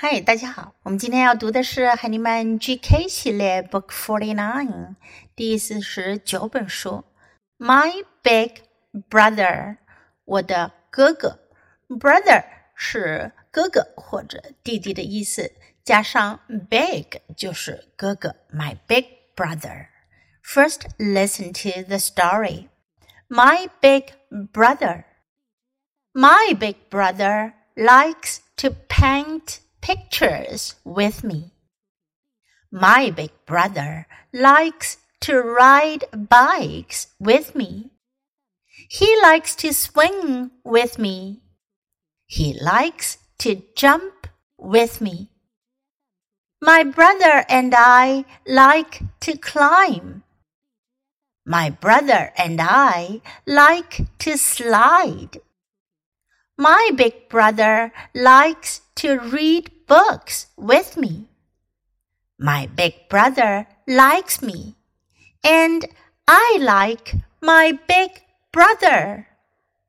嗨，大家好，我们今天要读的是海尼曼 GK 系列 Book Forty Nine 第四十九本书，My Big Brother，我的哥哥。Brother 是哥哥或者弟弟的意思，加上 big 就是哥哥。My big brother. First, listen to the story. My big brother. My big brother likes to paint pictures with me. My big brother likes to ride bikes with me. He likes to swing with me. He likes to jump with me. My brother and I like to climb. My brother and I like to slide. My big brother likes to read books with me. My big brother likes me, and I like my big brother.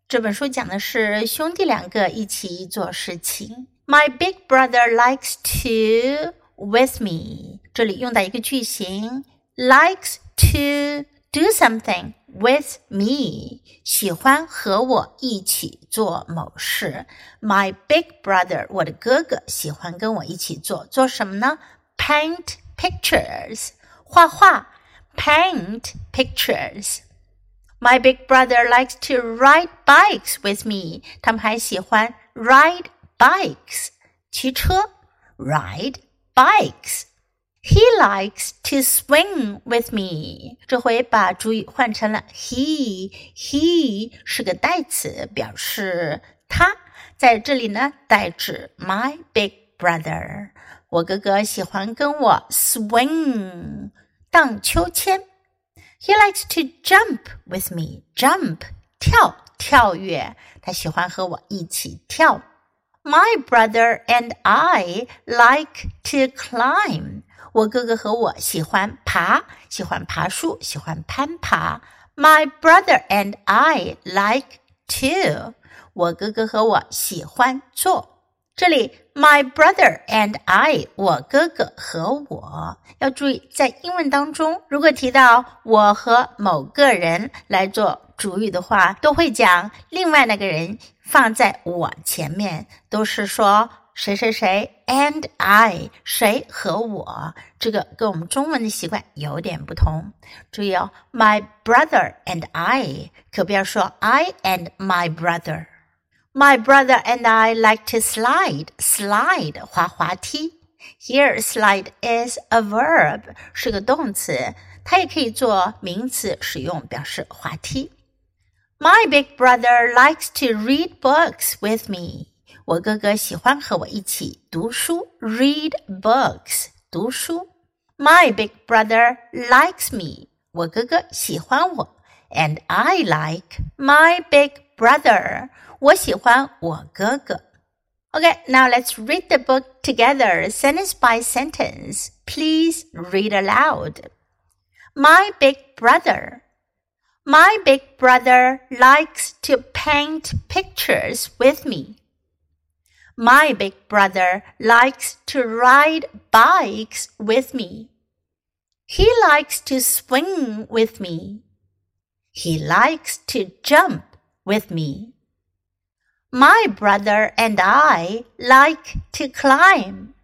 这本书讲的是兄弟两个一起做事情。My big brother likes to with me. 这里用到一个句型，likes to do something with me，喜欢和我一起做某事。My big brother，我的哥哥喜欢跟我一起做做什么呢？Paint pictures，画画。Paint pictures。My big brother likes to ride bikes with me。他们还喜欢 ride bikes，骑车。Ride bikes。 He likes to swing with me。这回把主语换成了 he。he 是个代词，表示他。在这里呢，代指 my big brother。我哥哥喜欢跟我 swing 荡秋千。He likes to jump with me。jump 跳跳跃，他喜欢和我一起跳。My brother and I like to climb。我哥哥和我喜欢爬，喜欢爬树，喜欢攀爬。My brother and I like to。我哥哥和我喜欢做。这里，my brother and I，我哥哥和我。要注意，在英文当中，如果提到我和某个人来做主语的话，都会讲另外那个人放在我前面，都是说。谁谁谁 and I 谁和我，这个跟我们中文的习惯有点不同。注意哦，my brother and I 可不要说 I and my brother。My brother and I like to slide. Slide 滑滑梯。Here slide is a verb 是个动词，它也可以做名词使用，表示滑梯。 My big brother likes to read books with me. 我哥哥喜欢和我一起读书，read books，读书。My big brother likes me，我哥哥喜欢我，and I like my big brother，我喜欢我哥哥。Okay, now let's read the book together, sentence by sentence. Please read aloud. My big brother. My big brother likes to paint pictures with me. My big brother likes to ride bikes with me. He likes to swing with me. He likes to jump with me. My brother and I like to climb.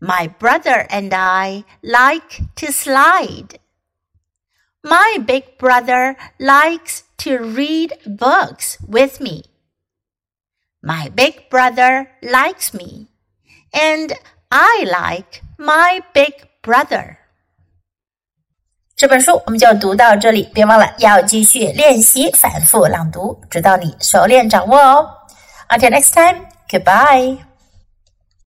My brother and I like to slide. My big brother likes to read books with me. My big brother likes me, and I like my big brother. 这本书我们就读到这里，别忘了要继续练习反复朗读，直到你熟练掌握哦。Until next time, goodbye.